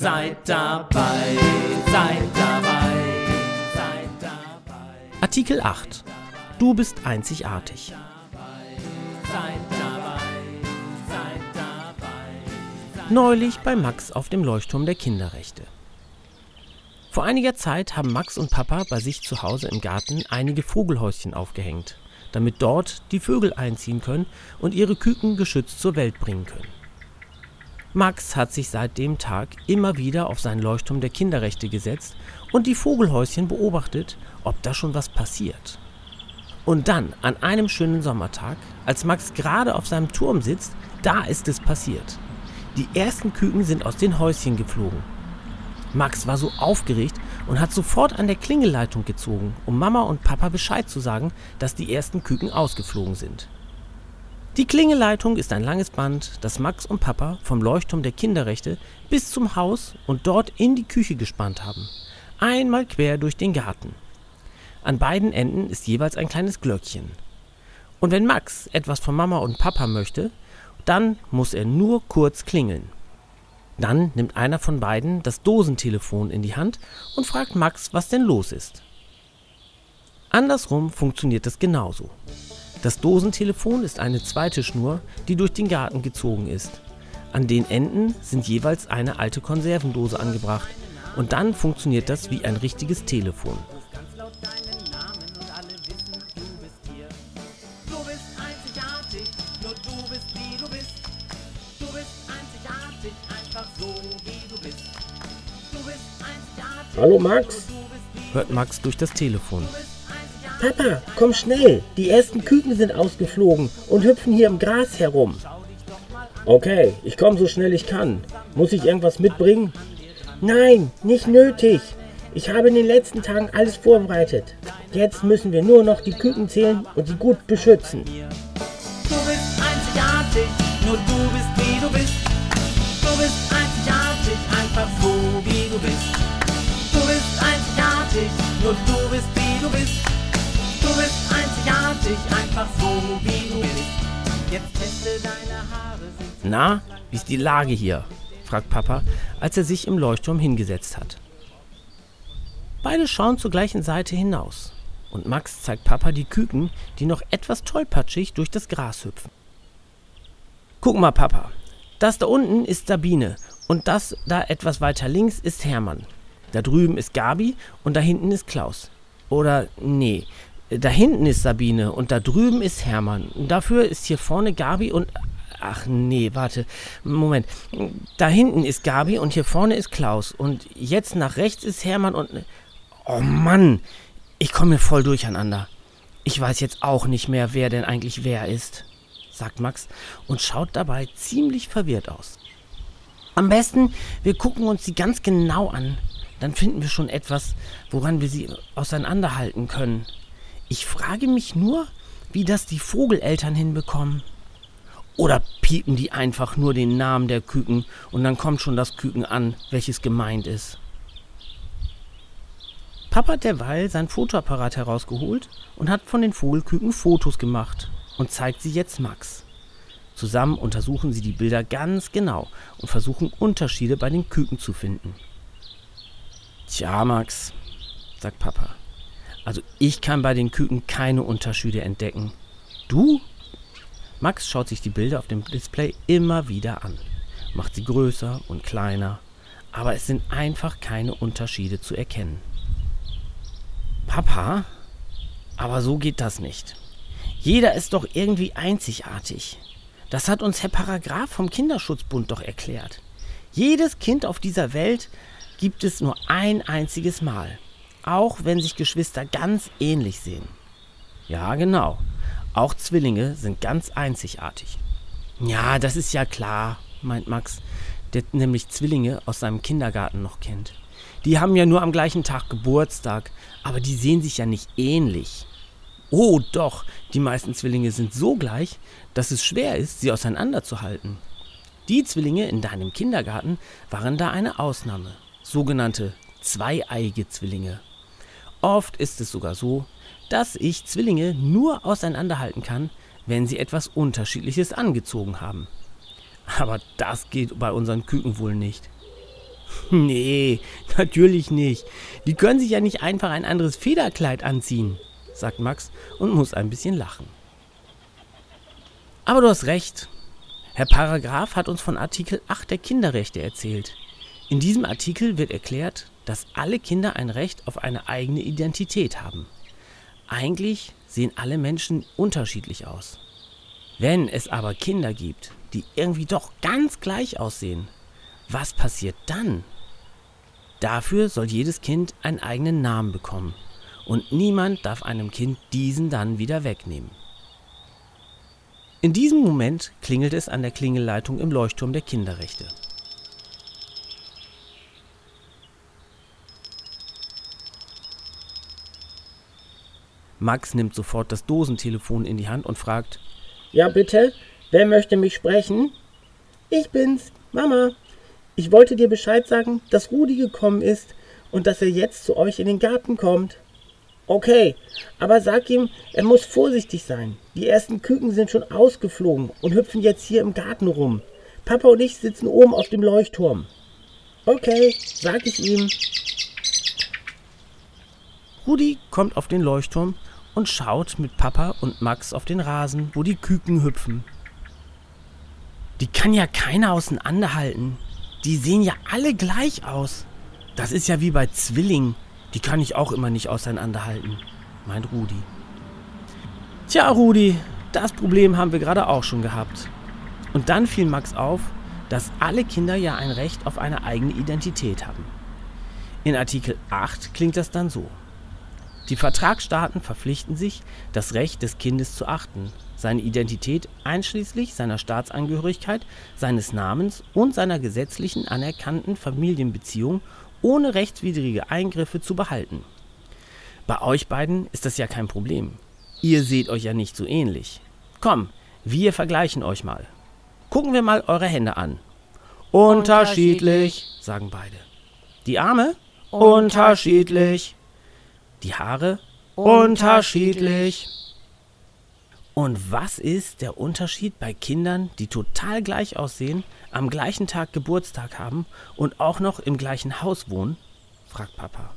Seid dabei, seid dabei, seid dabei. Artikel 8. Du bist einzigartig. Seid dabei, seid dabei. Neulich bei Max auf dem Leuchtturm der Kinderrechte. Vor einiger Zeit haben Max und Papa bei sich zu Hause im Garten einige Vogelhäuschen aufgehängt, damit dort die Vögel einziehen können und ihre Küken geschützt zur Welt bringen können. Max hat sich seit dem Tag immer wieder auf seinen Leuchtturm der Kinderrechte gesetzt und die Vogelhäuschen beobachtet, ob da schon was passiert. Und dann, an einem schönen Sommertag, als Max gerade auf seinem Turm sitzt, da ist es passiert. Die ersten Küken sind aus den Häuschen geflogen. Max war so aufgeregt und hat sofort an der Klingelleitung gezogen, um Mama und Papa Bescheid zu sagen, dass die ersten Küken ausgeflogen sind. Die Klingeleitung ist ein langes Band, das Max und Papa vom Leuchtturm der Kinderrechte bis zum Haus und dort in die Küche gespannt haben. Einmal quer durch den Garten. An beiden Enden ist jeweils ein kleines Glöckchen. Und wenn Max etwas von Mama und Papa möchte, dann muss er nur kurz klingeln. Dann nimmt einer von beiden das Dosentelefon in die Hand und fragt Max, was denn los ist. Andersrum funktioniert es genauso. Das Dosentelefon ist eine zweite Schnur, die durch den Garten gezogen ist. An den Enden sind jeweils eine alte Konservendose angebracht und dann funktioniert das wie ein richtiges Telefon. Hallo Max? Hört Max durch das Telefon. Papa, komm schnell. Die ersten Küken sind ausgeflogen und hüpfen hier im Gras herum. Okay, ich komme so schnell ich kann. Muss ich irgendwas mitbringen? Nein, nicht nötig. Ich habe in den letzten Tagen alles vorbereitet. Jetzt müssen wir nur noch die Küken zählen und sie gut beschützen. Du bist einzigartig, nur du bist wie du bist. Du bist einzigartig, einfach so wie du bist. Du bist einzigartig, nur du bist wie du bist. Du bist einzigartig, einfach so wie du bist. Jetzt teste deine Haare. Na, wie ist die Lage hier? fragt Papa, als er sich im Leuchtturm hingesetzt hat. Beide schauen zur gleichen Seite hinaus. Und Max zeigt Papa die Küken, die noch etwas tollpatschig durch das Gras hüpfen. Guck mal, Papa. Das da unten ist Sabine und das da etwas weiter links ist Hermann. Da drüben ist Gabi und da hinten ist Klaus. Oder nee, da hinten ist Sabine und da drüben ist Hermann. Und dafür ist hier vorne Gabi und ach nee, warte. Moment. Da hinten ist Gabi und hier vorne ist Klaus und jetzt nach rechts ist Hermann und Oh Mann, ich komme mir voll durcheinander. Ich weiß jetzt auch nicht mehr, wer denn eigentlich wer ist, sagt Max und schaut dabei ziemlich verwirrt aus. Am besten, wir gucken uns sie ganz genau an. Dann finden wir schon etwas, woran wir sie auseinanderhalten können. Ich frage mich nur, wie das die Vogeleltern hinbekommen. Oder piepen die einfach nur den Namen der Küken und dann kommt schon das Küken an, welches gemeint ist. Papa hat derweil sein Fotoapparat herausgeholt und hat von den Vogelküken Fotos gemacht und zeigt sie jetzt Max. Zusammen untersuchen sie die Bilder ganz genau und versuchen Unterschiede bei den Küken zu finden. Tja, Max, sagt Papa. Also ich kann bei den Küken keine Unterschiede entdecken. Du? Max schaut sich die Bilder auf dem Display immer wieder an, macht sie größer und kleiner, aber es sind einfach keine Unterschiede zu erkennen. Papa? Aber so geht das nicht. Jeder ist doch irgendwie einzigartig. Das hat uns Herr Paragraph vom Kinderschutzbund doch erklärt. Jedes Kind auf dieser Welt gibt es nur ein einziges Mal, auch wenn sich Geschwister ganz ähnlich sehen. Ja, genau. Auch Zwillinge sind ganz einzigartig. Ja, das ist ja klar, meint Max. der nämlich Zwillinge aus seinem Kindergarten noch kennt. Die haben ja nur am gleichen Tag Geburtstag, aber die sehen sich ja nicht ähnlich. Oh doch, die meisten Zwillinge sind so gleich, dass es schwer ist, sie auseinanderzuhalten. Die Zwillinge in deinem Kindergarten waren da eine Ausnahme, sogenannte zweieige Zwillinge. Oft ist es sogar so, dass ich Zwillinge nur auseinanderhalten kann, wenn sie etwas Unterschiedliches angezogen haben. Aber das geht bei unseren Küken wohl nicht. Nee, natürlich nicht. Die können sich ja nicht einfach ein anderes Federkleid anziehen, sagt Max und muss ein bisschen lachen. Aber du hast recht. Herr Paragraph hat uns von Artikel 8 der Kinderrechte erzählt. In diesem Artikel wird erklärt, dass alle Kinder ein Recht auf eine eigene Identität haben. Eigentlich sehen alle Menschen unterschiedlich aus. Wenn es aber Kinder gibt, die irgendwie doch ganz gleich aussehen, was passiert dann? Dafür soll jedes Kind einen eigenen Namen bekommen und niemand darf einem Kind diesen dann wieder wegnehmen. In diesem Moment klingelt es an der Klingelleitung im Leuchtturm der Kinderrechte. Max nimmt sofort das Dosentelefon in die Hand und fragt: Ja, bitte? Wer möchte mich sprechen? Ich bin's, Mama. Ich wollte dir Bescheid sagen, dass Rudi gekommen ist und dass er jetzt zu euch in den Garten kommt. Okay, aber sag ihm, er muss vorsichtig sein. Die ersten Küken sind schon ausgeflogen und hüpfen jetzt hier im Garten rum. Papa und ich sitzen oben auf dem Leuchtturm. Okay, sag ich ihm. Rudi kommt auf den Leuchtturm und schaut mit Papa und Max auf den Rasen, wo die Küken hüpfen. Die kann ja keiner auseinanderhalten. Die sehen ja alle gleich aus. Das ist ja wie bei Zwillingen. Die kann ich auch immer nicht auseinanderhalten, meint Rudi. Tja, Rudi, das Problem haben wir gerade auch schon gehabt. Und dann fiel Max auf, dass alle Kinder ja ein Recht auf eine eigene Identität haben. In Artikel 8 klingt das dann so. Die Vertragsstaaten verpflichten sich, das Recht des Kindes zu achten, seine Identität einschließlich seiner Staatsangehörigkeit, seines Namens und seiner gesetzlichen anerkannten Familienbeziehung ohne rechtswidrige Eingriffe zu behalten. Bei euch beiden ist das ja kein Problem. Ihr seht euch ja nicht so ähnlich. Komm, wir vergleichen euch mal. Gucken wir mal eure Hände an. Unterschiedlich, sagen beide. Die Arme? Unterschiedlich. Die Haare? Unterschiedlich. Und was ist der Unterschied bei Kindern, die total gleich aussehen, am gleichen Tag Geburtstag haben und auch noch im gleichen Haus wohnen? fragt Papa.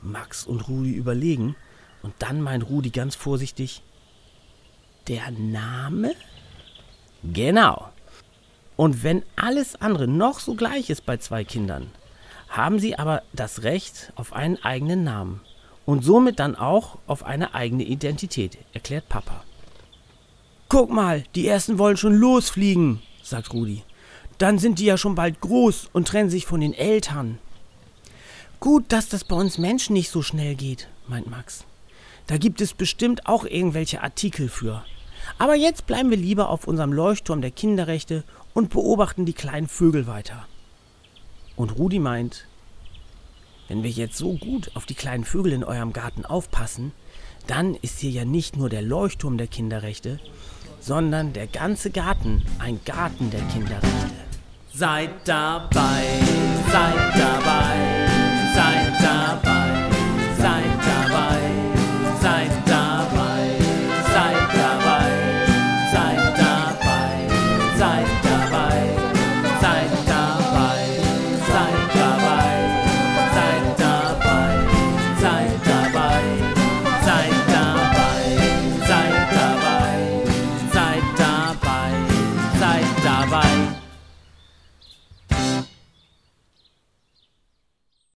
Max und Rudi überlegen und dann meint Rudi ganz vorsichtig, der Name? Genau. Und wenn alles andere noch so gleich ist bei zwei Kindern, haben sie aber das Recht auf einen eigenen Namen und somit dann auch auf eine eigene Identität, erklärt Papa. Guck mal, die ersten wollen schon losfliegen, sagt Rudi. Dann sind die ja schon bald groß und trennen sich von den Eltern. Gut, dass das bei uns Menschen nicht so schnell geht, meint Max. Da gibt es bestimmt auch irgendwelche Artikel für. Aber jetzt bleiben wir lieber auf unserem Leuchtturm der Kinderrechte und beobachten die kleinen Vögel weiter. Und Rudi meint, wenn wir jetzt so gut auf die kleinen Vögel in eurem Garten aufpassen, dann ist hier ja nicht nur der Leuchtturm der Kinderrechte, sondern der ganze Garten ein Garten der Kinderrechte. Seid dabei, seid dabei